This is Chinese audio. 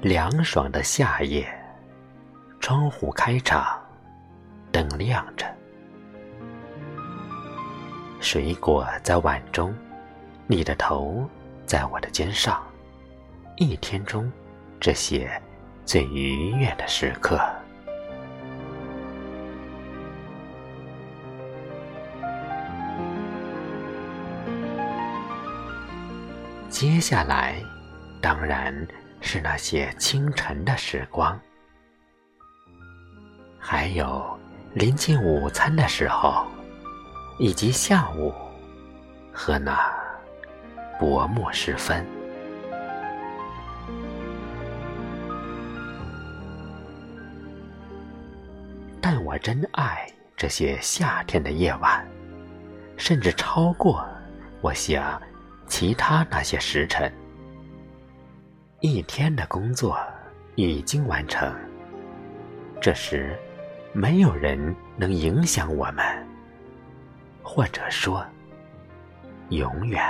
凉爽的夏夜，窗户开敞，灯亮着，水果在碗中，你的头在我的肩上，一天中这些最愉悦的时刻。接下来，当然是那些清晨的时光，还有临近午餐的时候，以及下午和那薄暮时分。但我真爱这些夏天的夜晚，甚至超过我想。其他那些时辰，一天的工作已经完成。这时，没有人能影响我们，或者说，永远。